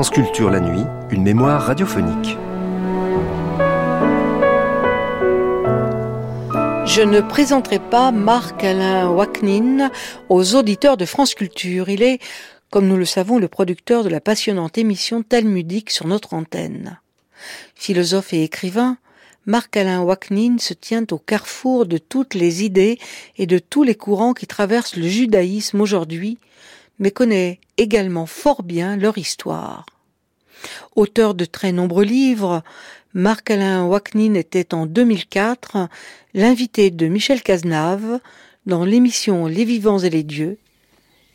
France Culture la nuit, une mémoire radiophonique. Je ne présenterai pas Marc-Alain Waknin aux auditeurs de France Culture. Il est, comme nous le savons, le producteur de la passionnante émission talmudique sur notre antenne. Philosophe et écrivain, Marc-Alain Waknin se tient au carrefour de toutes les idées et de tous les courants qui traversent le judaïsme aujourd'hui, mais connaît également fort bien leur histoire. Auteur de très nombreux livres, Marc-Alain Waknin était en 2004 l'invité de Michel Cazenave dans l'émission Les vivants et les dieux.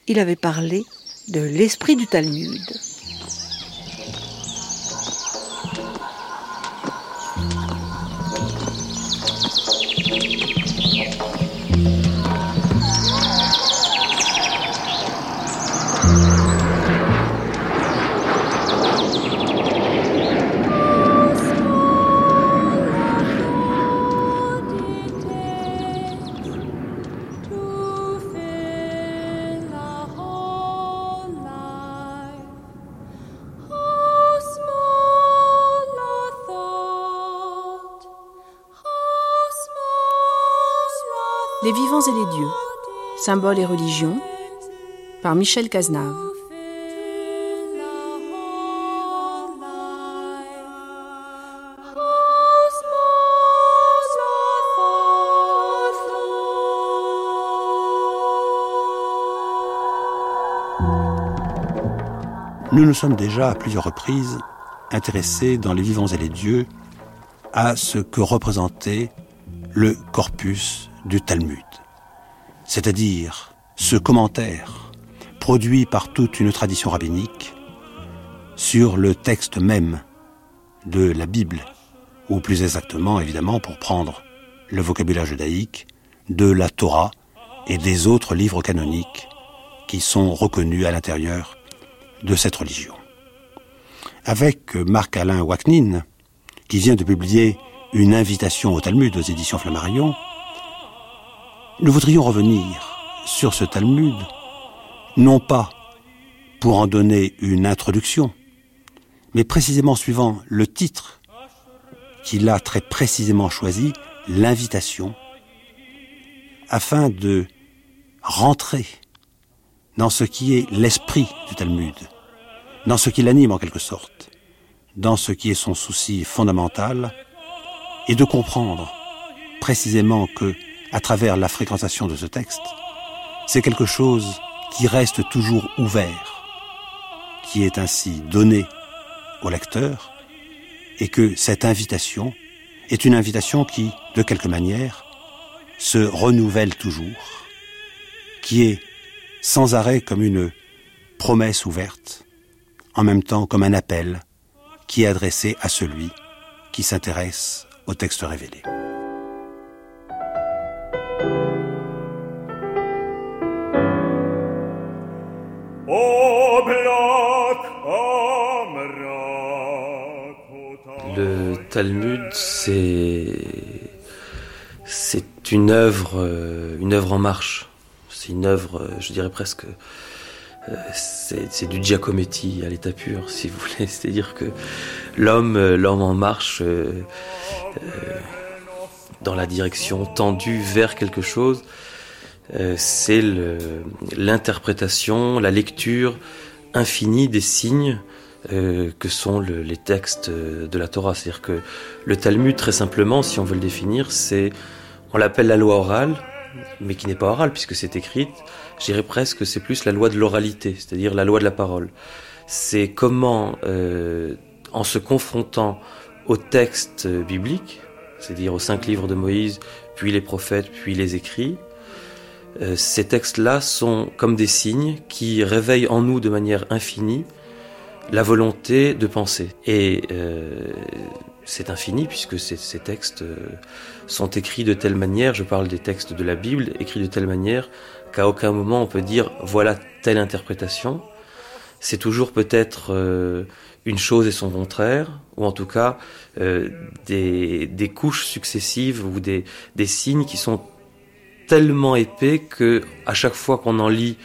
Il avait parlé de l'esprit du Talmud. Symboles et religions, par Michel Cazenave. Nous nous sommes déjà à plusieurs reprises intéressés dans les vivants et les dieux à ce que représentait le corpus du Talmud, c'est-à-dire ce commentaire produit par toute une tradition rabbinique sur le texte même de la Bible, ou plus exactement, évidemment, pour prendre le vocabulaire judaïque, de la Torah et des autres livres canoniques qui sont reconnus à l'intérieur de cette religion. Avec Marc-Alain Waknin, qui vient de publier une invitation au Talmud aux éditions Flammarion, nous voudrions revenir sur ce Talmud, non pas pour en donner une introduction, mais précisément suivant le titre qu'il a très précisément choisi, l'invitation, afin de rentrer dans ce qui est l'esprit du Talmud, dans ce qui l'anime en quelque sorte, dans ce qui est son souci fondamental, et de comprendre précisément que à travers la fréquentation de ce texte, c'est quelque chose qui reste toujours ouvert, qui est ainsi donné au lecteur, et que cette invitation est une invitation qui, de quelque manière, se renouvelle toujours, qui est sans arrêt comme une promesse ouverte, en même temps comme un appel qui est adressé à celui qui s'intéresse au texte révélé. Talmud, c'est une œuvre, euh, une œuvre en marche. C'est une œuvre, euh, je dirais presque, euh, c'est du Giacometti à l'état pur, si vous voulez. C'est-à-dire que l'homme, l'homme en marche dans la direction tendue vers quelque chose. c'est l'interprétation, la lecture infinie des signes euh, que sont les textes de la Torah. C'est-à-dire que le Talmud, très simplement, si on veut le définir, c'est, on l'appelle la loi orale, mais qui n'est pas orale puisque c'est écrite. Je dirais presque que c'est plus la loi de l'oralité, c'est-à-dire la loi de la parole. C'est comment, euh, en se confrontant aux textes bibliques, c'est-à-dire aux cinq livres de Moïse, puis les prophètes, puis les écrits, euh, ces textes-là sont comme des signes qui réveillent en nous de manière infinie la volonté de penser. Et euh, c'est infini puisque ces, textes euh, sont écrits de telle manière, je parle des textes de la Bible, écrits de telle manière qu'à aucun moment on peut dire voilà telle interprétation. C'est toujours peut-être euh, une chose et son contraire, ou en tout cas euh, des, couches successives ou des, des, signes qui sont tellement épais que à chaque fois qu'on en lit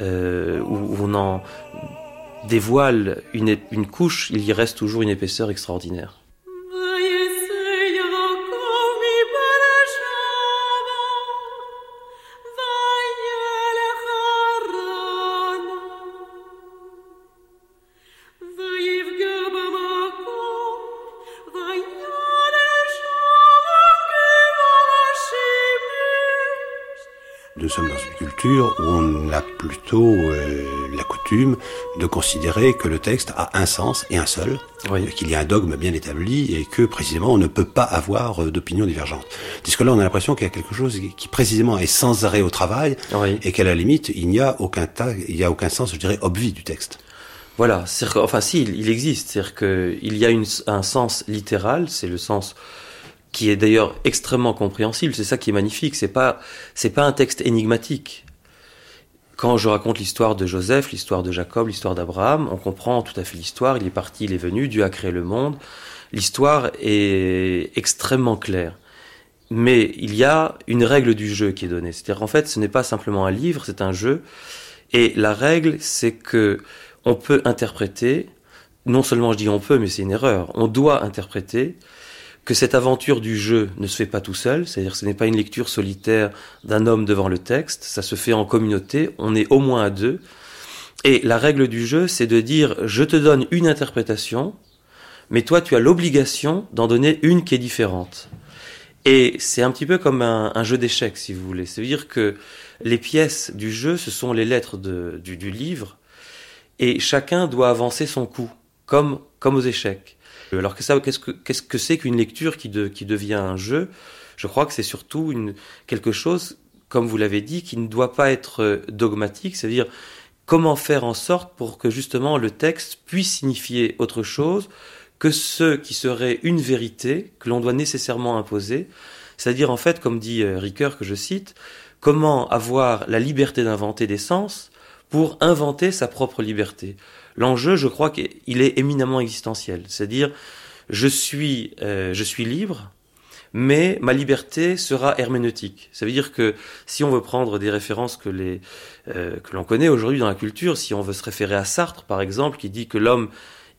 euh, ou on en dévoile une, une couche, il y reste toujours une épaisseur extraordinaire. nous sommes dans une culture où on a plutôt euh, la coutume de considérer que le texte a un sens et un seul, Oui. qu'il y a un dogme bien établi et que précisément on ne peut pas avoir euh, d'opinions divergentes. Puisque là on a l'impression qu'il y a quelque chose qui précisément est sans arrêt au travail Oui. et qu'à la limite il n'y a aucun il y a aucun sens, je dirais, obvi du texte. Voilà, que- enfin si, il, il existe, c'est-à-dire qu'il y a une- un sens littéral, c'est le sens qui est d'ailleurs extrêmement compréhensible, c'est ça qui est magnifique, c'est pas c'est pas un texte énigmatique. Quand je raconte l'histoire de Joseph, l'histoire de Jacob, l'histoire d'Abraham, on comprend tout à fait l'histoire, il est parti, il est venu, Dieu a créé le monde. L'histoire est extrêmement claire. Mais il y a une règle du jeu qui est donnée. C'est-à-dire qu'en fait, ce n'est pas simplement un livre, c'est un jeu. Et la règle, c'est que on peut interpréter, non seulement je dis on peut, mais c'est une erreur, on doit interpréter que cette aventure du jeu ne se fait pas tout seul, c'est-à-dire que ce n'est pas une lecture solitaire d'un homme devant le texte, ça se fait en communauté, on est au moins à deux. Et la règle du jeu, c'est de dire je te donne une interprétation, mais toi tu as l'obligation d'en donner une qui est différente. Et c'est un petit peu comme un, jeu d'échecs, si vous voulez. C'est-à-dire que les pièces du jeu, ce sont les lettres du, du livre, et chacun doit avancer son coup, comme, comme aux échecs. Alors que ça, qu'est-ce que c'est qu'une lecture qui, de- qui devient un jeu? Je crois que c'est surtout quelque chose, comme vous l'avez dit, qui ne doit pas être euh, dogmatique, c'est-à-dire comment faire en sorte pour que justement le texte puisse signifier autre chose que ce qui serait une vérité que l'on doit nécessairement imposer. C'est-à-dire en fait, comme dit euh, Ricoeur que je cite, comment avoir la liberté d'inventer des sens pour inventer sa propre liberté? L'enjeu, je crois qu'il est éminemment existentiel. C'est-à-dire, je suis, euh, je suis libre, mais ma liberté sera herméneutique. Ça veut dire que si on veut prendre des références que les euh, l'on connaît aujourd'hui dans la culture, si on veut se référer à Sartre par exemple, qui dit que l'homme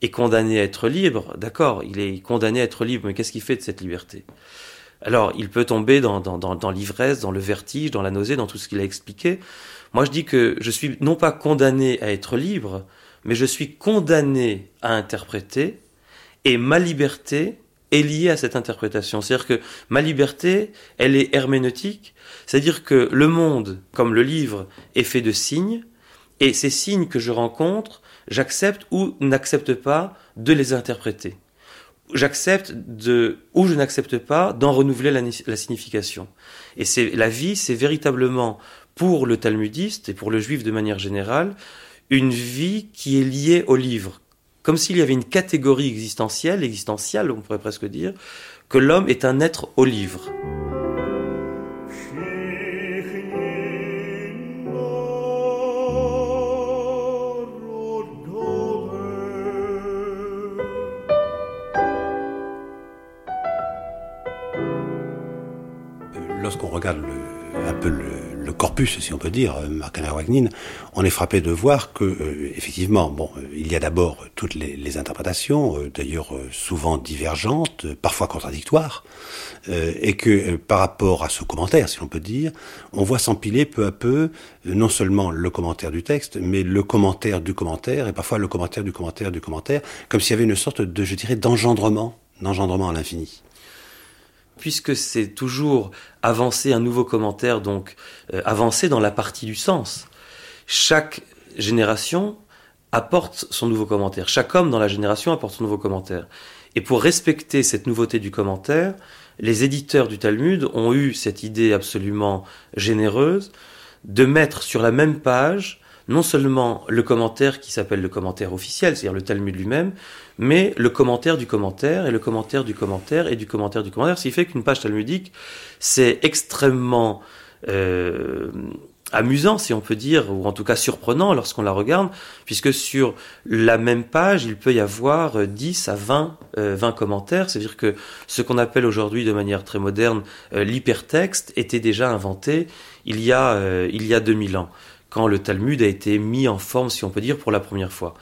est condamné à être libre, d'accord, il est condamné à être libre, mais qu'est-ce qu'il fait de cette liberté? Alors, il peut tomber dans, dans l'ivresse, dans le vertige, dans la nausée, dans tout ce qu'il a expliqué. Moi, je dis que je suis non pas condamné à être libre, mais je suis condamné à interpréter, et ma liberté est liée à cette interprétation. C'est-à-dire que ma liberté, elle est herméneutique, c'est-à-dire que le monde, comme le livre, est fait de signes, et ces signes que je rencontre, j'accepte ou n'accepte pas de les interpréter. J'accepte de, ou je n'accepte pas d'en renouveler la, la signification. Et c'est, la vie, c'est véritablement, pour le talmudiste et pour le juif de manière générale, une vie qui est liée au livre. Comme s'il y avait une catégorie existentielle, existentielle, on pourrait presque dire, que l'homme est un être au livre. Si on peut dire, Marcana Wagnin, on est frappé de voir que, euh, effectivement, bon, il y a d'abord toutes les, interprétations, euh, d'ailleurs euh, souvent divergentes, parfois contradictoires, euh, et que par rapport à ce commentaire, si l'on peut dire, on voit s'empiler peu à peu non seulement le commentaire du texte, mais le commentaire du commentaire, et parfois le commentaire du commentaire du commentaire, comme s'il y avait une sorte de, je dirais, d'engendrement, d'engendrement à l'infini puisque c'est toujours avancer un nouveau commentaire, donc euh, avancer dans la partie du sens. Chaque génération apporte son nouveau commentaire. Chaque homme dans la génération apporte son nouveau commentaire. Et pour respecter cette nouveauté du commentaire, les éditeurs du Talmud ont eu cette idée absolument généreuse de mettre sur la même page non seulement le commentaire qui s'appelle le commentaire officiel, c'est-à-dire le Talmud lui-même, mais le commentaire du commentaire et le commentaire du commentaire et du commentaire du commentaire, ce qui fait qu'une page talmudique, c'est extrêmement euh, amusant, si on peut dire, ou en tout cas surprenant lorsqu'on la regarde, puisque sur la même page, il peut y avoir 10 à 20, 20 euh, commentaires, c'est-à-dire que ce qu'on appelle aujourd'hui de manière très moderne euh, l'hypertexte était déjà inventé il y, a, euh, il y a 2000 ans, quand le Talmud a été mis en forme, si on peut dire, pour la première fois.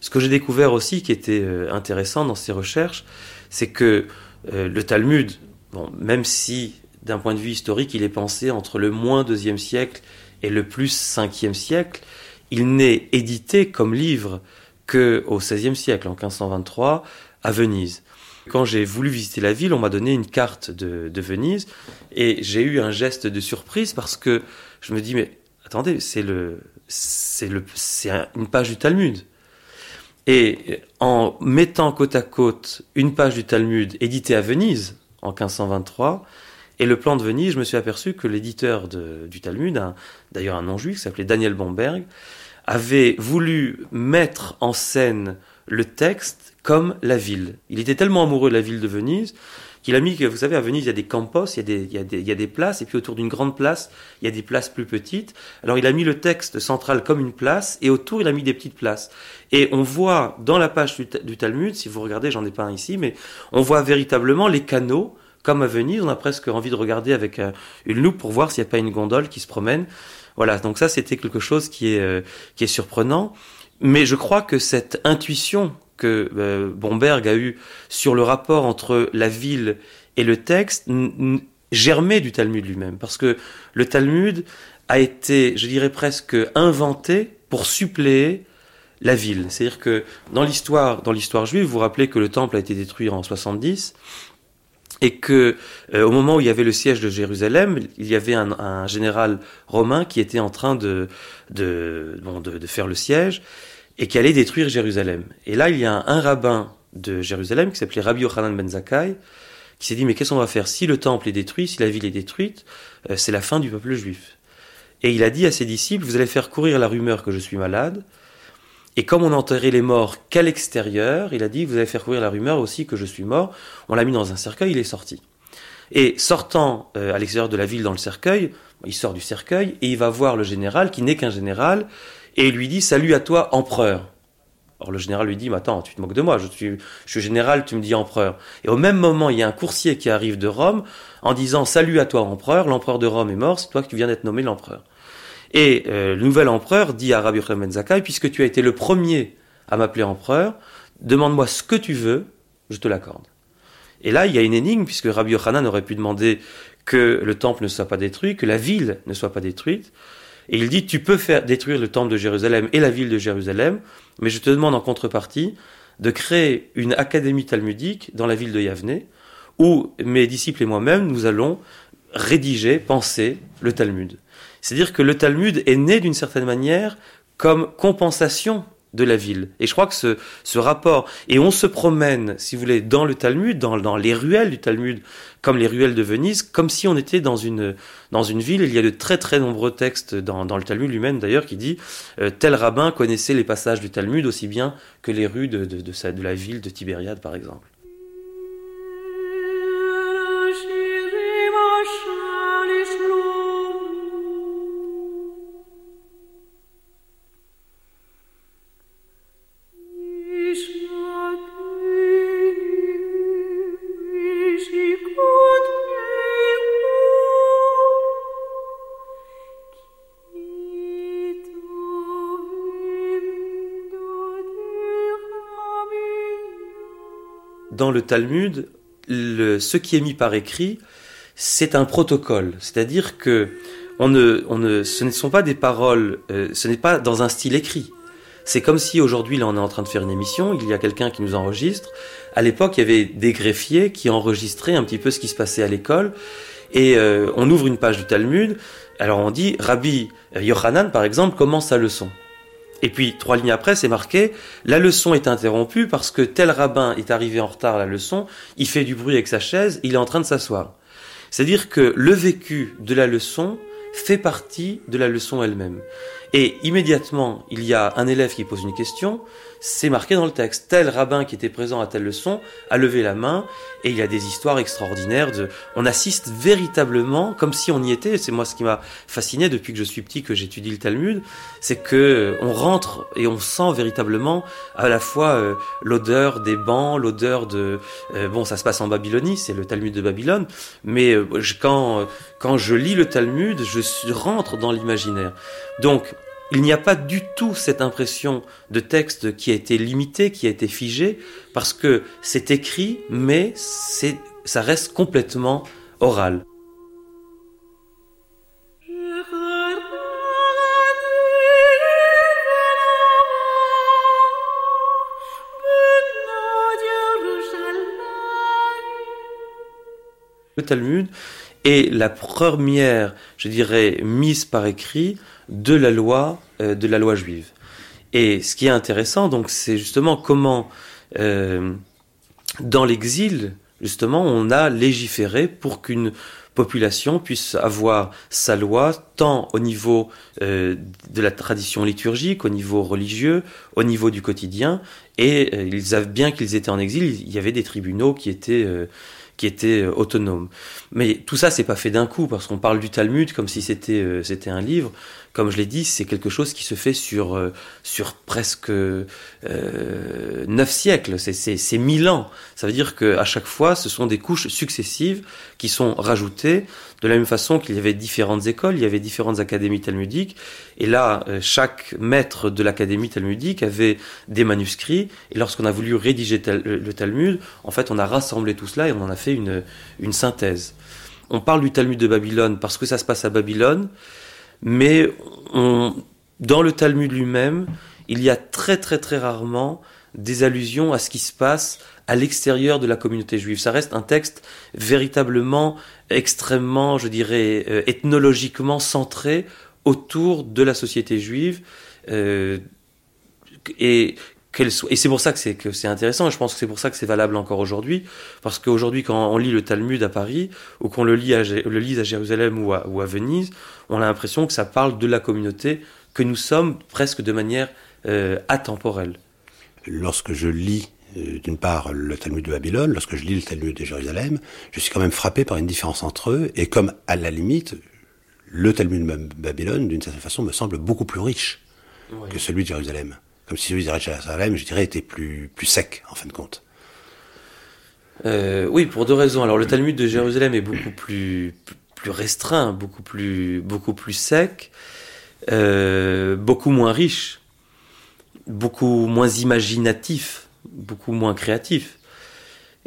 Ce que j'ai découvert aussi, qui était intéressant dans ces recherches, c'est que le Talmud, bon, même si d'un point de vue historique, il est pensé entre le moins deuxième siècle et le plus 5e siècle, il n'est édité comme livre que au XVIe siècle, en 1523, à Venise. Quand j'ai voulu visiter la ville, on m'a donné une carte de, Venise et j'ai eu un geste de surprise parce que je me dis mais attendez, c'est le c'est une page du Talmud. Et en mettant côte à côte une page du Talmud éditée à Venise en 1523 et le plan de Venise, je me suis aperçu que l'éditeur du Talmud, d'ailleurs un non-juif qui s'appelait Daniel Bomberg, avait voulu mettre en scène le texte comme la ville. Il était tellement amoureux de la ville de Venise qu'il a mis vous savez, à Venise, il y a des campos, il y a des, il y a des, il y a des places, et puis autour d'une grande place, il y a des places plus petites. Alors il a mis le texte central comme une place, et autour, il a mis des petites places. Et on voit dans la page du, du Talmud, si vous regardez, j'en ai pas un ici, mais on voit véritablement les canaux comme à Venise, on a presque envie de regarder avec euh, une loupe pour voir s'il n'y a pas une gondole qui se promène. Voilà, donc ça c'était quelque chose qui est, euh, qui est surprenant. Mais je crois que cette intuition que euh, Bomberg a eue sur le rapport entre la ville et le texte germait du Talmud lui-même. Parce que le Talmud a été, je dirais presque, inventé pour suppléer la ville. C'est-à-dire que dans l'histoire, dans l'histoire juive, vous vous rappelez que le temple a été détruit en 70 et que euh, au moment où il y avait le siège de Jérusalem, il y avait un, général romain qui était en train de de, de, faire le siège et qui allait détruire Jérusalem. Et là, il y a un, rabbin de Jérusalem qui s'appelait Rabbi Yochanan ben Zakkai qui s'est dit mais qu'est-ce qu'on va faire si le temple est détruit, si la ville est détruite, euh, c'est la fin du peuple juif. Et il a dit à ses disciples vous allez faire courir la rumeur que je suis malade et comme on enterrait les morts qu'à l'extérieur, il a dit, vous allez faire courir la rumeur aussi que je suis mort. On l'a mis dans un cercueil, il est sorti. Et sortant euh, à l'extérieur de la ville dans le cercueil, il sort du cercueil et il va voir le général, qui n'est qu'un général, et lui dit, salut à toi, empereur. Alors le général lui dit, mais attends, tu te moques de moi, je suis, je suis général, tu me dis empereur. Et au même moment, il y a un coursier qui arrive de Rome en disant, salut à toi, empereur, l'empereur de Rome est mort, c'est toi qui viens d'être nommé l'empereur. Et euh, le nouvel empereur dit à Rabbi Yochanan Zakai, puisque tu as été le premier à m'appeler empereur, demande-moi ce que tu veux, je te l'accorde. Et là, il y a une énigme, puisque Rabbi Yochanan aurait pu demander que le temple ne soit pas détruit, que la ville ne soit pas détruite. Et il dit, tu peux faire détruire le temple de Jérusalem et la ville de Jérusalem, mais je te demande en contrepartie de créer une académie talmudique dans la ville de Yavne, où mes disciples et moi-même, nous allons rédiger, penser le Talmud. C'est-à-dire que le Talmud est né d'une certaine manière comme compensation de la ville. Et je crois que ce, ce rapport, et on se promène, si vous voulez, dans le Talmud, dans, dans les ruelles du Talmud, comme les ruelles de Venise, comme si on était dans une, dans une ville. Il y a de très très nombreux textes dans, dans le Talmud lui-même d'ailleurs qui dit euh, tel rabbin connaissait les passages du Talmud aussi bien que les rues de, de, de, de la ville de Tibériade par exemple. Dans le Talmud, ce qui est mis par écrit, c'est un protocole. C'est-à-dire que ce ne sont pas des paroles, euh, ce n'est pas dans un style écrit. C'est comme si aujourd'hui, là, on est en train de faire une émission, il y a quelqu'un qui nous enregistre. À l'époque, il y avait des greffiers qui enregistraient un petit peu ce qui se passait à l'école. Et euh, on ouvre une page du Talmud. Alors on dit, Rabbi Yochanan, par exemple, commence sa leçon. Et puis, trois lignes après, c'est marqué, la leçon est interrompue parce que tel rabbin est arrivé en retard à la leçon, il fait du bruit avec sa chaise, il est en train de s'asseoir. C'est-à-dire que le vécu de la leçon fait partie de la leçon elle-même. Et immédiatement, il y a un élève qui pose une question, c'est marqué dans le texte. Tel rabbin qui était présent à telle leçon a levé la main et il y a des histoires extraordinaires de, on assiste véritablement comme si on y était. C'est moi ce qui m'a fasciné depuis que je suis petit que j'étudie le Talmud, c'est que on rentre et on sent véritablement à la fois euh, l'odeur des bancs, l'odeur de, euh, bon ça se passe en Babylonie, c'est le Talmud de Babylone, mais euh, quand quand je lis le Talmud, je rentre dans l'imaginaire. Donc il n'y a pas du tout cette impression de texte qui a été limité, qui a été figé, parce que c'est écrit, mais ça reste complètement oral. Le Talmud est la première, je dirais, mise par écrit de la loi, euh, de la loi juive. Et ce qui est intéressant, donc, c'est justement comment, euh, dans l'exil, justement, on a légiféré pour qu'une population puisse avoir sa loi, tant au niveau euh, de la tradition liturgique, au niveau religieux, au niveau du quotidien. Et ils avaient, bien qu'ils étaient en exil, il y avait des tribunaux qui étaient qui était euh, autonome. Mais tout ça, c'est pas fait d'un coup, parce qu'on parle du Talmud comme si c'était euh, c'était un livre. Comme je l'ai dit, c'est quelque chose qui se fait sur euh, sur presque neuf siècles. C'est c'est mille ans. Ça veut dire que à chaque fois, ce sont des couches successives qui sont rajoutées. De la même façon qu'il y avait différentes écoles, il y avait différentes académies talmudiques, et là, chaque maître de l'académie talmudique avait des manuscrits, et lorsqu'on a voulu rédiger le Talmud, en fait, on a rassemblé tout cela et on en a fait une, une synthèse. On parle du Talmud de Babylone parce que ça se passe à Babylone, mais dans le Talmud lui-même, il y a très très très rarement des allusions à ce qui se passe à l'extérieur de la communauté juive. Ça reste un texte véritablement extrêmement, je dirais, euh, ethnologiquement centré autour de la société juive. Euh, et et c'est pour ça que c'est que c'est intéressant et je pense que c'est pour ça que c'est valable encore aujourd'hui parce qu'aujourd'hui quand on lit le Talmud à Paris ou qu'on le lit à, le lise à Jérusalem ou à, ou à Venise on a l'impression que ça parle de la communauté que nous sommes presque de manière euh, atemporelle. Lorsque je lis euh, d'une part le Talmud de Babylone lorsque je lis le Talmud de Jérusalem je suis quand même frappé par une différence entre eux et comme à la limite le Talmud de Babylone d'une certaine façon me semble beaucoup plus riche que celui de Jérusalem comme si celui de Jérusalem, je dirais, était plus, plus sec, en fin de compte. Euh, oui, pour deux raisons. Alors, le Talmud de Jérusalem est beaucoup plus, plus restreint, beaucoup plus, beaucoup plus sec, euh, beaucoup moins riche, beaucoup moins imaginatif, beaucoup moins créatif.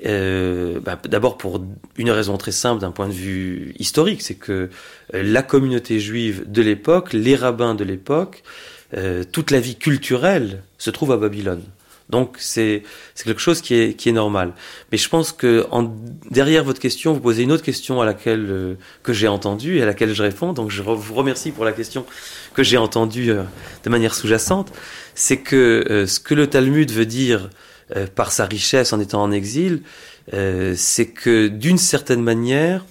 Euh, bah, D'abord pour une raison très simple d'un point de vue historique, c'est que la communauté juive de l'époque, les rabbins de l'époque, euh, toute la vie culturelle se trouve à Babylone. Donc c'est quelque chose qui est, qui est normal. Mais je pense que en, derrière votre question, vous posez une autre question à laquelle euh, que j'ai entendue et à laquelle je réponds. Donc je vous remercie pour la question que j'ai entendue euh, de manière sous-jacente. C'est que ce que le Talmud veut dire par sa richesse en étant en exil, c'est que d'une certaine manière,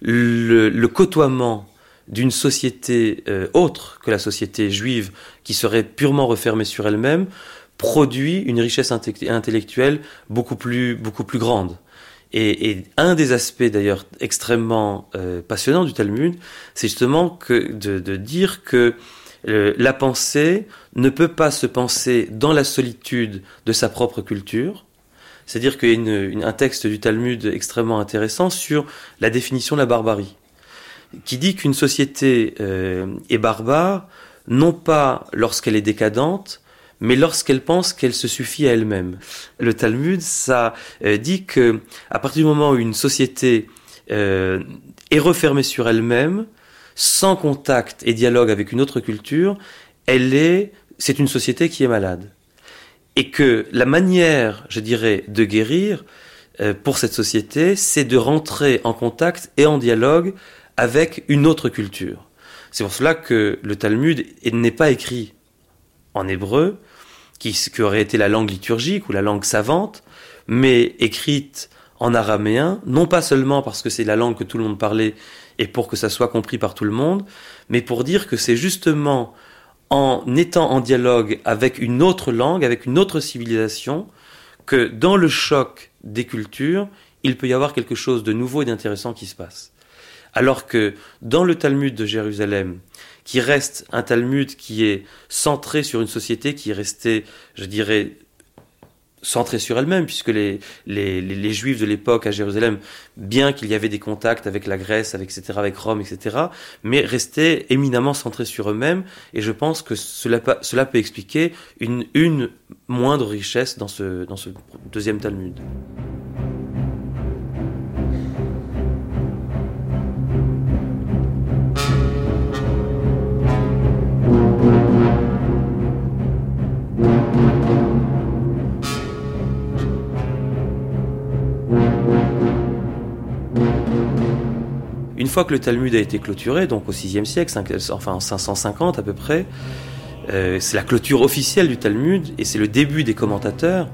le, le côtoiement d'une société euh, autre que la société juive, qui serait purement refermée sur elle-même, produit une richesse intellectuelle beaucoup plus, beaucoup plus grande. Et, un des aspects d'ailleurs extrêmement euh, passionnants du Talmud, c'est justement que de, dire que la pensée ne peut pas se penser dans la solitude de sa propre culture. C'est-à-dire qu'il y a un texte du Talmud extrêmement intéressant sur la définition de la barbarie qui dit qu'une société euh, est barbare, non pas lorsqu'elle est décadente, mais lorsqu'elle pense qu'elle se suffit à elle-même. Le Talmud, ça euh, dit que à partir du moment où une société euh, est refermée sur elle-même, sans contact et dialogue avec une autre culture, elle est, c'est une société qui est malade. Et que la manière, je dirais, de guérir pour cette société, c'est de rentrer en contact et en dialogue avec une autre culture. C'est pour cela que le Talmud n'est pas écrit en hébreu, qui, aurait été la langue liturgique ou la langue savante, mais écrite en araméen, non pas seulement parce que c'est la langue que tout le monde parlait et pour que ça soit compris par tout le monde, mais pour dire que c'est justement en étant en dialogue avec une autre langue, avec une autre civilisation, que dans le choc des cultures, il peut y avoir quelque chose de nouveau et d'intéressant qui se passe. Alors que dans le Talmud de Jérusalem, qui reste un Talmud qui est centré sur une société qui est restée, je dirais, centrée sur elle-même, puisque les, Juifs de l'époque à Jérusalem, bien qu'il y avait des contacts avec la Grèce, avec, etc., Rome, etc., mais restaient éminemment centrés sur eux-mêmes, et je pense que cela, peut expliquer une, moindre richesse dans ce deuxième Talmud. Fois que le Talmud a été clôturé, donc au VIe siècle, enfin en 550 à peu près, euh, c'est la clôture officielle du Talmud et c'est le début des commentateurs.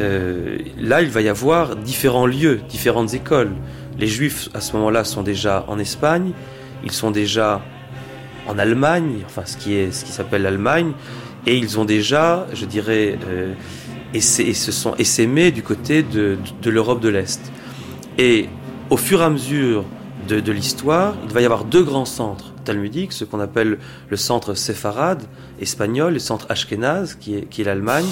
Euh, là, il va y avoir différents lieux, différentes écoles. Les Juifs à ce moment-là sont déjà en Espagne, ils sont déjà en Allemagne, enfin ce qui est ce qui s'appelle l'Allemagne, et ils ont déjà, je dirais, euh, et, se sont essaimés du côté de l'Europe de l'Est. Et au fur et à mesure de, l'histoire, il va y avoir deux grands centres talmudiques, ce qu'on appelle le centre séfarade espagnol, le centre ashkénaze, qui est, qui est l'Allemagne,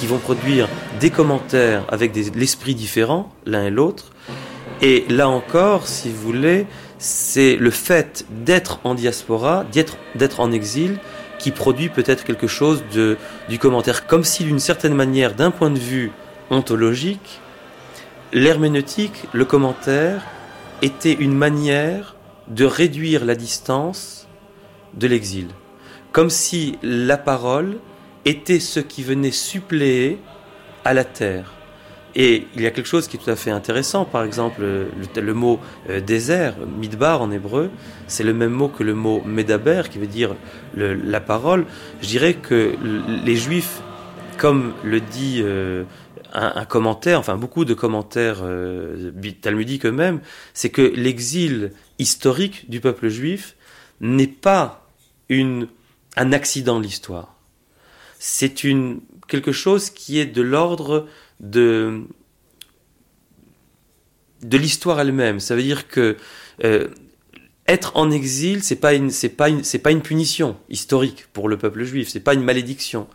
qui vont produire des commentaires avec des, l'esprit différent l'un et l'autre. Et là encore, si vous voulez, c'est le fait d'être en diaspora, d'être, d'être en exil, qui produit peut-être quelque chose de, du commentaire, comme si d'une certaine manière, d'un point de vue ontologique, l'herméneutique, le commentaire, était une manière de réduire la distance de l'exil. Comme si la parole était ce qui venait suppléer à la terre. Et il y a quelque chose qui est tout à fait intéressant. Par exemple, le, mot euh, désert, midbar en hébreu, c'est le même mot que le mot medaber, qui veut dire la parole. Je dirais que les juifs, comme le dit euh, un, commentaire, enfin beaucoup de commentaires euh, talmudiques eux-mêmes, c'est que l'exil historique du peuple juif n'est pas une, un accident de l'histoire. C'est une, quelque chose qui est de l'ordre de, de l'histoire elle-même. Ça veut dire que euh, être en exil, c'est pas une, pas une, pas une punition historique pour le peuple juif. C'est pas une malédiction.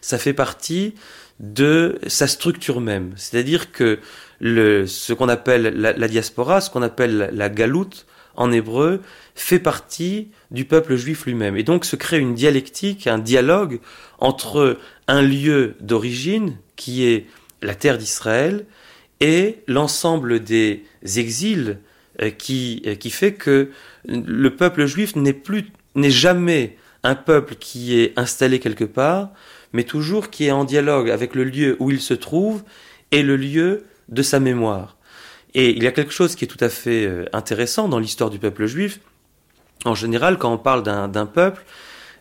Ça fait partie de sa structure même. C'est-à-dire que ce qu'on appelle la, diaspora, ce qu'on appelle la galoute en hébreu, fait partie du peuple juif lui-même. Et donc se crée une dialectique, un dialogue entre un lieu d'origine, qui est la terre d'Israël, et l'ensemble des exils euh, qui, euh, qui fait que le peuple juif n'est plus, n'est jamais un peuple qui est installé quelque part, mais toujours qui est en dialogue avec le lieu où il se trouve et le lieu de sa mémoire. Et il y a quelque chose qui est tout à fait euh, intéressant dans l'histoire du peuple juif. En général, quand on parle d'un peuple,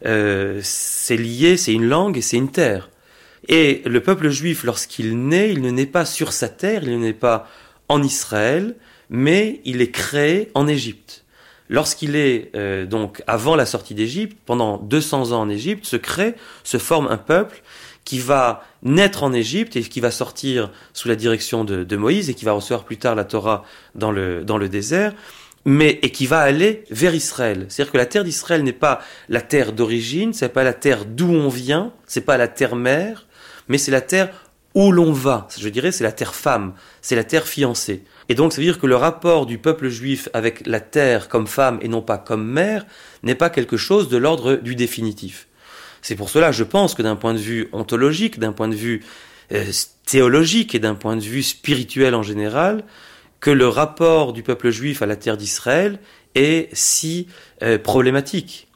euh, c'est lié, c'est une langue et c'est une terre. Et le peuple juif, lorsqu'il naît, il ne naît pas sur sa terre, il ne naît pas en Israël, mais il est créé en Égypte. Lorsqu'il est euh, donc avant la sortie d'Égypte, pendant 200 ans en Égypte, se crée, se forme un peuple qui va naître en Égypte et qui va sortir sous la direction de, Moïse et qui va recevoir plus tard la Torah dans le, dans le désert, mais et qui va aller vers Israël. C'est-à-dire que la terre d'Israël n'est pas la terre d'origine, c'est pas la terre d'où on vient, c'est pas la terre mère, mais c'est la terre où l'on va. Je dirais c'est la terre femme, c'est la terre fiancée. Et donc, ça veut dire que le rapport du peuple juif avec la terre comme femme et non pas comme mère n'est pas quelque chose de l'ordre du définitif. C'est pour cela, je pense que d'un point de vue ontologique, d'un point de vue euh, théologique et d'un point de vue spirituel en général, que le rapport du peuple juif à la terre d'Israël est si euh, problématique.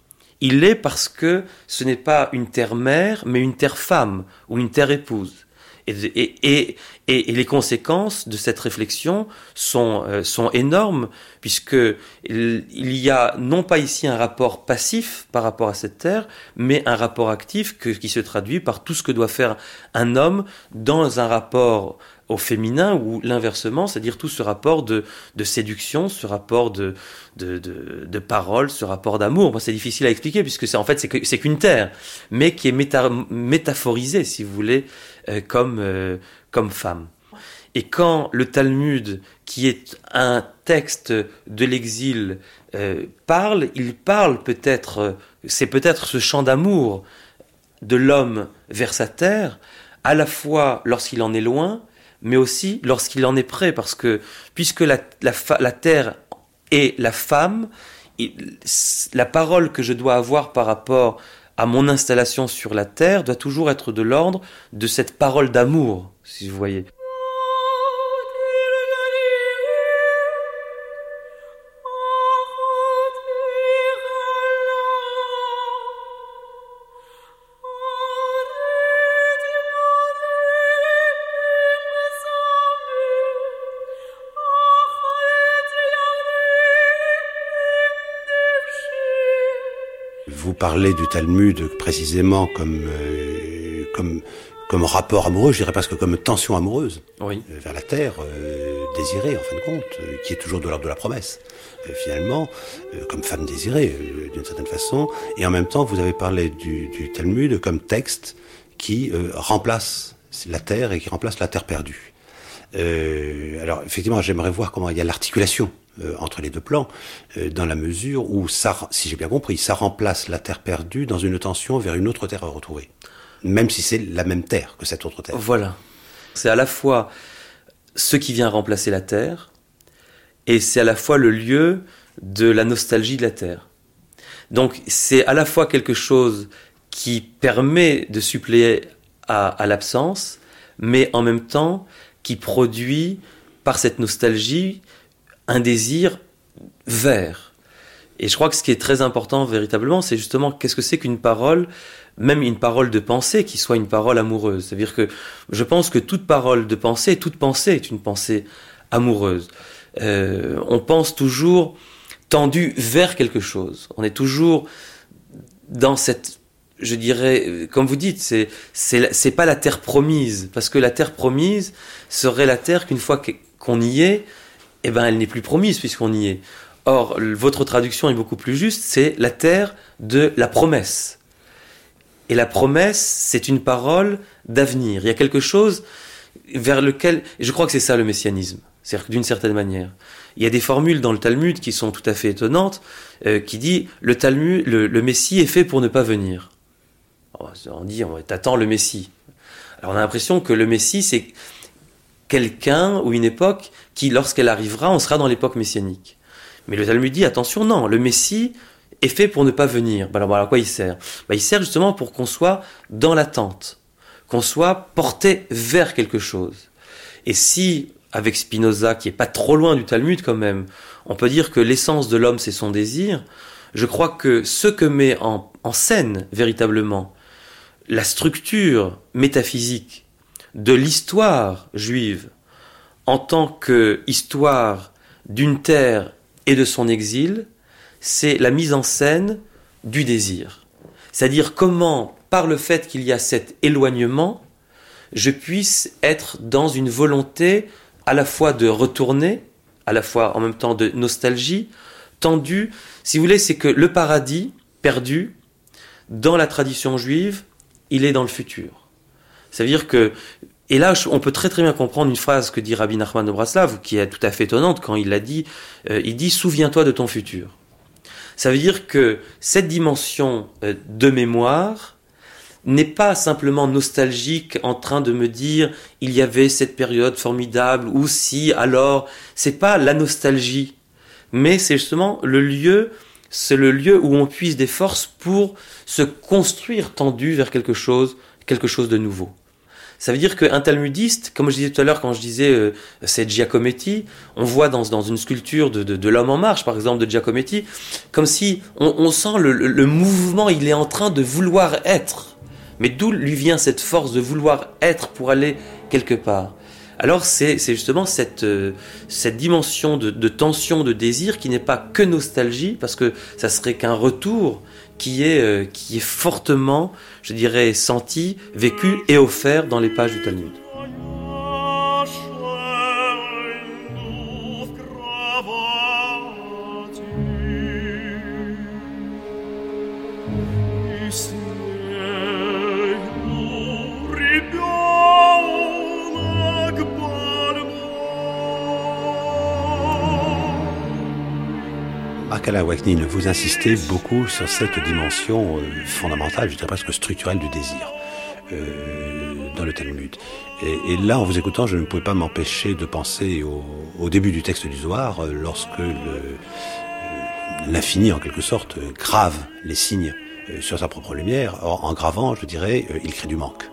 Il l'est parce que ce n'est pas une terre mère, mais une terre femme ou une terre épouse. Et, les conséquences de cette réflexion sont, euh, sont énormes, puisque il, y a non pas ici un rapport passif par rapport à cette terre, mais un rapport actif qui se traduit par tout ce que doit faire un homme dans un rapport au féminin ou l'inversement, c'est-à-dire tout ce rapport de, séduction, ce rapport de, de, de, parole, ce rapport d'amour. c'est difficile à expliquer puisque c'est en fait c'est qu'une terre, mais qui est métaphorisée, si vous voulez, comme, euh, comme femme. Et quand le Talmud, qui est un texte de l'exil, euh, parle, il parle peut-être, c'est peut-être ce chant d'amour de l'homme vers sa terre, à la fois lorsqu'il en est loin, mais aussi lorsqu'il en est prêt, parce que puisque la, la, terre est la femme, la parole que je dois avoir par rapport à mon installation sur la terre doit toujours être de l'ordre de cette parole d'amour, si vous voyez. Parler du Talmud précisément comme, euh, comme, comme rapport amoureux, je dirais presque comme tension amoureuse oui. Euh, vers la terre, euh, désirée en fin de compte, qui est toujours de l'ordre de la promesse, finalement, comme femme désirée d'une certaine façon. Et en même temps, vous avez parlé du, du Talmud comme texte qui remplace la terre et qui remplace la terre perdue. alors effectivement, j'aimerais voir comment il y a l'articulation euh, entre les deux plans, euh, dans la mesure où, ça, si j'ai bien compris, ça remplace la terre perdue dans une tension vers une autre terre à retrouver. Même si c'est la même terre que cette autre terre. Voilà. C'est à la fois ce qui vient remplacer la terre, et c'est à la fois le lieu de la nostalgie de la terre. Donc c'est à la fois quelque chose qui permet de suppléer à, à l'absence, mais en même temps qui produit par cette nostalgie un désir vers. Et je crois que ce qui est très important véritablement, c'est justement qu'est-ce que c'est qu'une parole, même une parole de pensée qui soit une parole amoureuse. C'est-à-dire que je pense que toute parole de pensée, toute pensée est une pensée amoureuse. Euh, on pense toujours tendu vers quelque chose. On est toujours dans cette, je dirais, comme vous dites, c'est c'est pas la terre promise, parce que la terre promise serait la terre qu'une fois qu'on y est, eh ben, elle n'est plus promise puisqu'on y est. Or, votre traduction est beaucoup plus juste, c'est la terre de la promesse. Et la promesse, c'est une parole d'avenir. Il y a quelque chose vers lequel, je crois que c'est ça le messianisme, c'est-à-dire d'une certaine manière. Il y a des formules dans le Talmud qui sont tout à fait étonnantes, euh, qui dit le Talmud, le, Messie est fait pour ne pas venir. On dit, on t'attend le Messie. Alors on a l'impression que le Messie, c'est quelqu'un ou une époque qui, lorsqu'elle arrivera, on sera dans l'époque messianique. Mais le Talmud dit, attention, non, le Messie est fait pour ne pas venir. Bah, alors, à quoi il sert? Bah, Il sert justement pour qu'on soit dans l'attente, qu'on soit porté vers quelque chose. Et si, avec Spinoza, qui est pas trop loin du Talmud quand même, on peut dire que l'essence de l'homme, c'est son désir, je crois que ce que met en scène véritablement la structure métaphysique de l'histoire juive en tant que histoire d'une terre et de son exil, c'est la mise en scène du désir. C'est-à-dire comment, par le fait qu'il y a cet éloignement, je puisse être dans une volonté à la fois de retourner, à la fois en même temps de nostalgie, tendue. Si vous voulez, c'est que le paradis perdu, dans la tradition juive, il est dans le futur. Ça veut dire que et là, on peut très très bien comprendre une phrase que dit Rabbi Nachman de Braslav, qui est tout à fait étonnante quand il l'a dit. Euh, il dit Souviens-toi de ton futur. Ça veut dire que cette dimension euh, de mémoire n'est pas simplement nostalgique en train de me dire il y avait cette période formidable ou si alors c'est pas la nostalgie mais c'est justement le lieu c'est le lieu où on puise des forces pour se construire tendu vers quelque chose quelque chose de nouveau ça veut dire qu'un talmudiste, comme je disais tout à l'heure quand je disais euh, c'est Giacometti, on voit dans, dans une sculpture de, de, l'homme en marche, par exemple, de Giacometti, comme si on, sent le, le, mouvement, il est en train de vouloir être. Mais d'où lui vient cette force de vouloir être pour aller quelque part? Alors c'est justement cette, euh, cette dimension de, de, tension, de désir qui n'est pas que nostalgie, parce que ça serait qu'un retour qui est, euh, qui est fortement, je dirais, senti, vécu et offert dans les pages du Talmud. Marc-Alain Wacknin, vous insistez beaucoup sur cette dimension euh, fondamentale, je dirais presque structurelle du désir euh, dans le Talmud. Et, là, en vous écoutant, je ne pouvais pas m'empêcher de penser au, début du texte du Zohar, euh, lorsque l'infini, en quelque sorte, grave les signes sur sa propre lumière. Or, en gravant, je dirais, il crée du manque.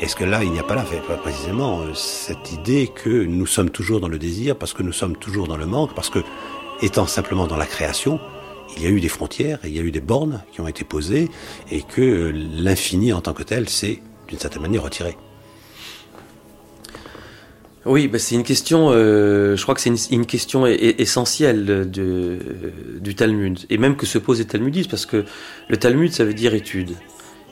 Est-ce que là, il n'y a pas là, précisément, cette idée que nous sommes toujours dans le désir, parce que nous sommes toujours dans le manque, parce que étant simplement dans la création, il y a eu des frontières, il y a eu des bornes qui ont été posées, et que l'infini en tant que tel s'est, d'une certaine manière, retiré. Oui, bah c'est une question, euh, je crois que c'est une, question essentielle du Talmud, et même que se posent les Talmudistes, parce que le Talmud, ça veut dire étude.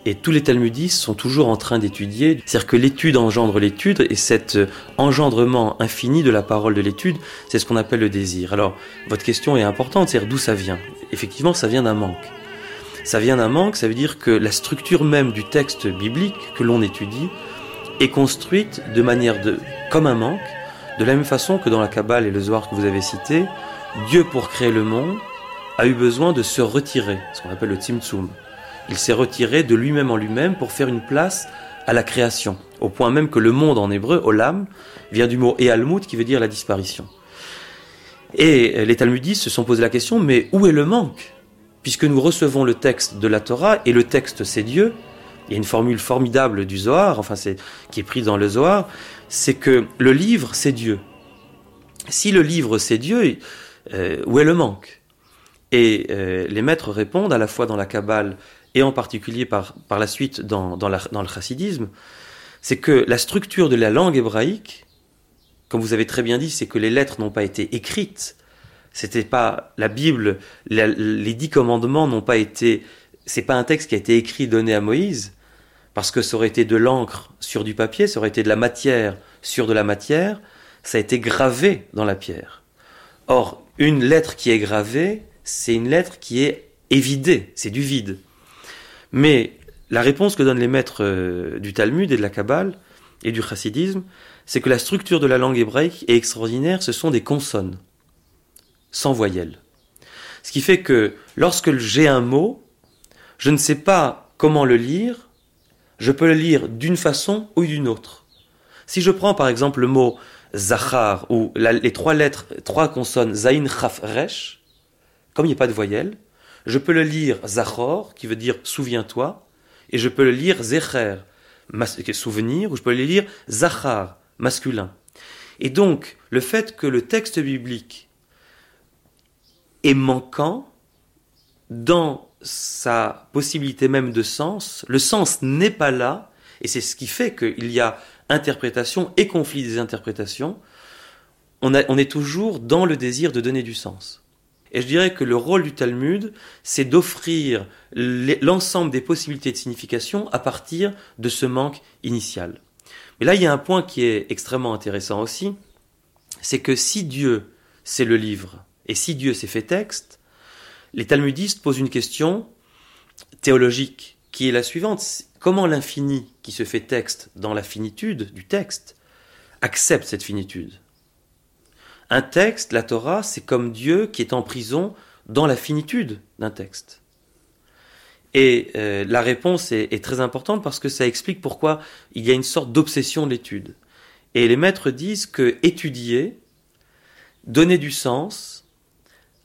Et tous les talmudistes sont toujours en train d'étudier. C'est-à-dire que l'étude engendre l'étude, et cet euh, engendrement infini de la parole de l'étude, c'est ce qu'on appelle le désir. Alors, votre question est importante, c'est-à-dire d'où ça vient? Effectivement, ça vient d'un manque. Ça vient d'un manque, ça veut dire que la structure même du texte biblique que l'on étudie est construite de manière de, comme un manque, de la même façon que dans la Kabbale et le Zohar que vous avez cité, Dieu pour créer le monde a eu besoin de se retirer, ce qu'on appelle le Tzimtzum. Il s'est retiré de lui-même en lui-même pour faire une place à la création, au point même que le monde en hébreu, olam, vient du mot ealmut qui veut dire la disparition. Et les talmudistes se sont posé la question, mais où est le manque? Puisque nous recevons le texte de la Torah, et le texte c'est Dieu, il y a une formule formidable du Zohar, enfin c'est qui est prise dans le Zohar, c'est que le livre c'est Dieu. Si le livre c'est Dieu, euh, où est le manque? Et euh, les maîtres répondent à la fois dans la Kabbale et en particulier par, par la suite dans, dans, le chassidisme, c'est que la structure de la langue hébraïque, comme vous avez très bien dit, c'est que les lettres n'ont pas été écrites. C'était pas la Bible, les dix commandements n'ont pas été. C'est pas un texte qui a été écrit donné à Moïse, parce que ça aurait été de l'encre sur du papier, ça aurait été de la matière sur de la matière. Ça a été gravé dans la pierre. Or, une lettre qui est gravée, c'est une lettre qui est évidée, c'est du vide. Mais la réponse que donnent les maîtres euh, du Talmud et de la Kabbale et du chassidisme, c'est que la structure de la langue hébraïque est extraordinaire, ce sont des consonnes, sans voyelles. Ce qui fait que lorsque j'ai un mot, je ne sais pas comment le lire, je peux le lire d'une façon ou d'une autre. Si je prends par exemple le mot Zachar, ou les trois lettres, trois consonnes Zain, Chaf, Resh, comme il n'y a pas de voyelles, je peux le lire Zachor, qui veut dire souviens-toi, et je peux le lire Zecher, souvenir, ou je peux le lire Zachar, masculin. Et donc, le fait que le texte biblique est manquant dans sa possibilité même de sens, le sens n'est pas là, et c'est ce qui fait qu'il y a interprétation et conflit des interprétations, on, on est toujours dans le désir de donner du sens. Et je dirais que le rôle du Talmud, c'est d'offrir l'ensemble des possibilités de signification à partir de ce manque initial. Mais là, il y a un point qui est extrêmement intéressant aussi, c'est que si Dieu, c'est le livre, et si Dieu s'est fait texte, les talmudistes posent une question théologique qui est la suivante. Comment l'infini qui se fait texte dans la finitude du texte accepte cette finitude? Un texte, la Torah, c'est comme Dieu qui est en prison dans la finitude d'un texte. Et euh, la réponse est, très importante parce que ça explique pourquoi il y a une sorte d'obsession de l'étude. Et les maîtres disent que étudier, donner du sens,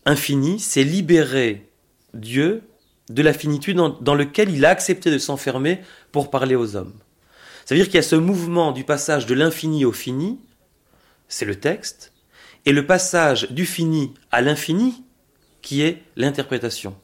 infini, c'est libérer Dieu de la finitude dans, dans lequel il a accepté de s'enfermer pour parler aux hommes. Ça veut dire qu'il y a ce mouvement du passage de l'infini au fini, c'est le texte, et le passage du fini à l'infini qui est l'interprétation.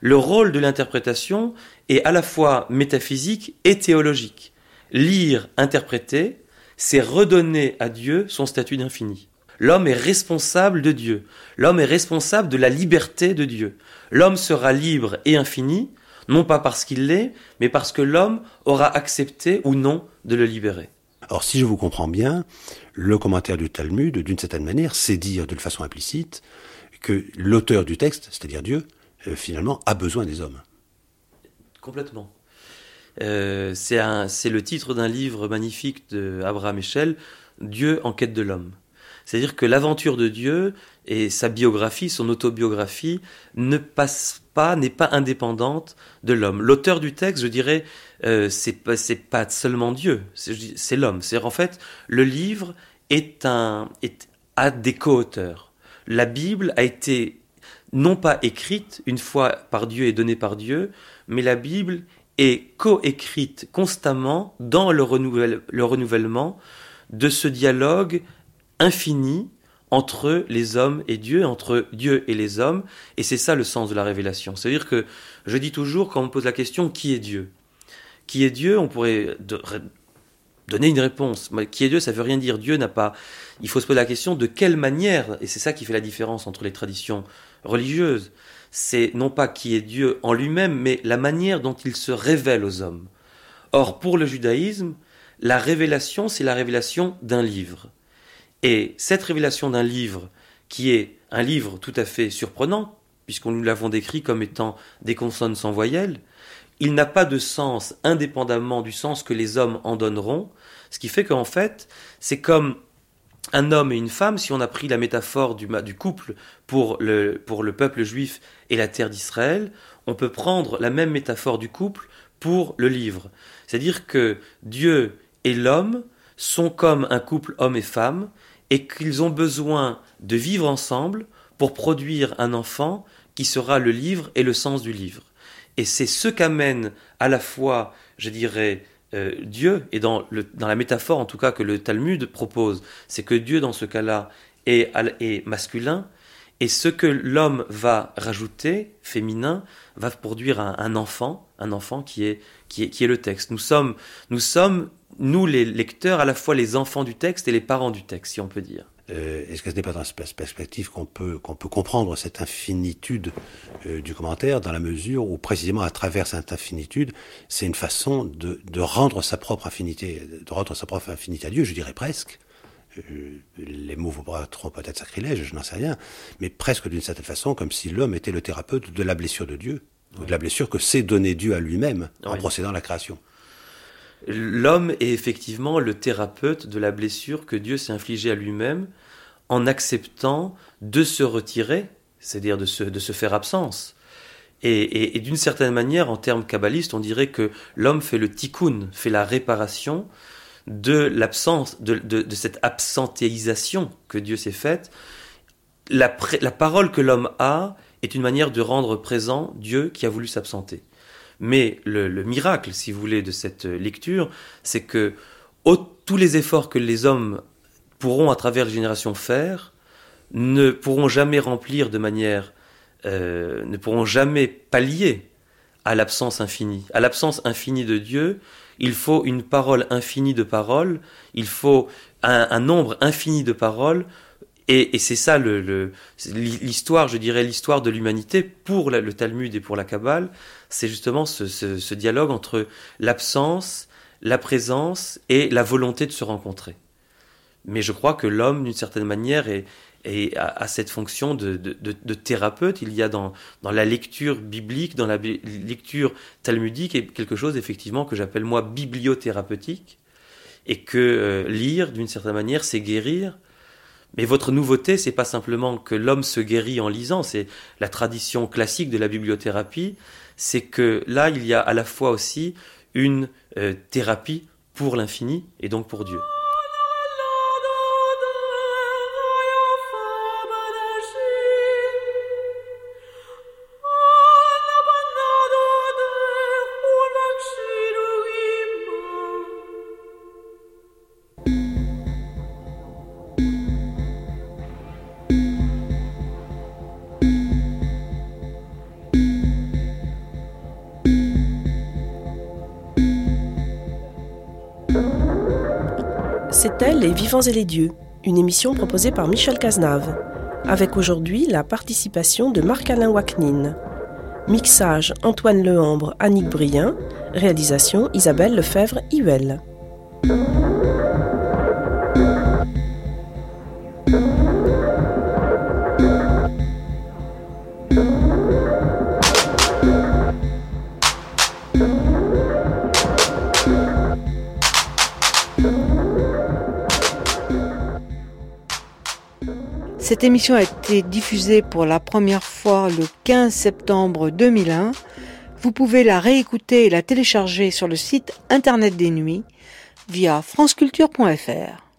Le rôle de l'interprétation est à la fois métaphysique et théologique. Lire, interpréter, c'est redonner à Dieu son statut d'infini. L'homme est responsable de Dieu. L'homme est responsable de la liberté de Dieu. L'homme sera libre et infini, non pas parce qu'il l'est, mais parce que l'homme aura accepté ou non de le libérer. Or, si je vous comprends bien, le commentaire du Talmud, d'une certaine manière, c'est dire d'une façon implicite que l'auteur du texte, c'est-à-dire Dieu, euh, finalement, a besoin des hommes. Complètement. Euh, c'est le titre d'un livre magnifique d'Abraham Echel, Dieu en quête de l'homme. C'est-à-dire que l'aventure de Dieu et sa biographie, son autobiographie, ne passe pas, n'est pas indépendante de l'homme. L'auteur du texte, je dirais, euh, c'est pas, seulement Dieu, c'est l'homme. C'est en fait le livre est un est a des co-auteurs. La Bible a été non pas écrite une fois par Dieu et donnée par Dieu, mais la Bible est co-écrite constamment dans le, le renouvellement de ce dialogue infini entre les hommes et Dieu, entre Dieu et les hommes, et c'est ça le sens de la révélation. C'est-à-dire que je dis toujours, quand on me pose la question qui est Dieu? Qui est Dieu? On pourrait donner une réponse. Qui est Dieu Ça veut rien dire. Dieu n'a pas. Il faut se poser la question de quelle manière, et c'est ça qui fait la différence entre les traditions religieuses. C'est non pas qui est Dieu en lui-même, mais la manière dont il se révèle aux hommes. Or, pour le judaïsme, la révélation, c'est la révélation d'un livre. Et cette révélation d'un livre, qui est un livre tout à fait surprenant, puisqu'on nous l'avons décrit comme étant des consonnes sans voyelles, il n'a pas de sens indépendamment du sens que les hommes en donneront, ce qui fait qu'en fait, c'est comme un homme et une femme, si on a pris la métaphore du, du couple pour le, pour le peuple juif et la terre d'Israël, on peut prendre la même métaphore du couple pour le livre. C'est-à-dire que Dieu et l'homme sont comme un couple homme et femme, et qu'ils ont besoin de vivre ensemble pour produire un enfant qui sera le livre et le sens du livre. Et c'est ce qu'amène à la fois, je dirais, euh, Dieu, et dans, le, dans la métaphore en tout cas que le Talmud propose, c'est que Dieu dans ce cas-là est, est masculin, et ce que l'homme va rajouter, féminin, va produire un, un, enfant, un enfant qui est, qui est, qui est le texte. Nous sommes, nous sommes nous, les lecteurs, à la fois les enfants du texte et les parents du texte, si on peut dire. Euh, Est-ce que ce n'est pas dans cette perspective qu'on peut, qu'on peut comprendre cette infinitude euh, du commentaire, dans la mesure où, précisément, à travers cette infinitude, c'est une façon de, de, rendre sa propre affinité, de rendre sa propre affinité à Dieu, je dirais presque. Euh, les mots vont trop peut-être sacrilèges, je n'en sais rien, mais presque d'une certaine façon, comme si l'homme était le thérapeute de la blessure de Dieu, ou de la blessure que s'est donné Dieu à lui-même en procédant à la création. L'homme est effectivement le thérapeute de la blessure que Dieu s'est infligée à lui-même en acceptant de se retirer, c'est-à-dire de se, de se faire absence. Et, d'une certaine manière, en termes kabbalistes, on dirait que l'homme fait le tikkun, fait la réparation de l'absence, de, de, de, cette absentéisation que Dieu s'est faite. La, la parole que l'homme a est une manière de rendre présent Dieu qui a voulu s'absenter. Mais le, le, miracle, si vous voulez, de cette lecture, c'est que tous les efforts que les hommes pourront à travers les générations faire ne pourront jamais remplir de manière, euh, ne pourront jamais pallier à l'absence infinie. À l'absence infinie de Dieu, il faut une parole infinie de paroles, il faut un nombre infini de paroles et, et c'est ça l'histoire, je dirais l'histoire de l'humanité pour le Talmud et pour la Kabbale, c'est justement ce, dialogue entre l'absence, la présence et la volonté de se rencontrer. Mais je crois que l'homme, d'une certaine manière, est, a, a, cette fonction de, thérapeute. Il y a dans, dans la lecture biblique, dans la lecture talmudique, quelque chose effectivement que j'appelle moi bibliothérapeutique, et que euh, lire, d'une certaine manière, c'est guérir mais votre nouveauté, c'est pas simplement que l'homme se guérit en lisant, c'est la tradition classique de la bibliothérapie, c'est que là, il y a à la fois aussi une euh, thérapie pour l'infini et donc pour Dieu. Les Vivants et les Dieux, une émission proposée par Michel Cazenave, avec aujourd'hui la participation de Marc-Alain Wacnin. Mixage Antoine Lehambre, Annick Brien, réalisation Isabelle Lefebvre-Huel. Cette émission a été diffusée pour la première fois le 15 septembre 2001. Vous pouvez la réécouter et la télécharger sur le site internet des nuits via franceculture.fr.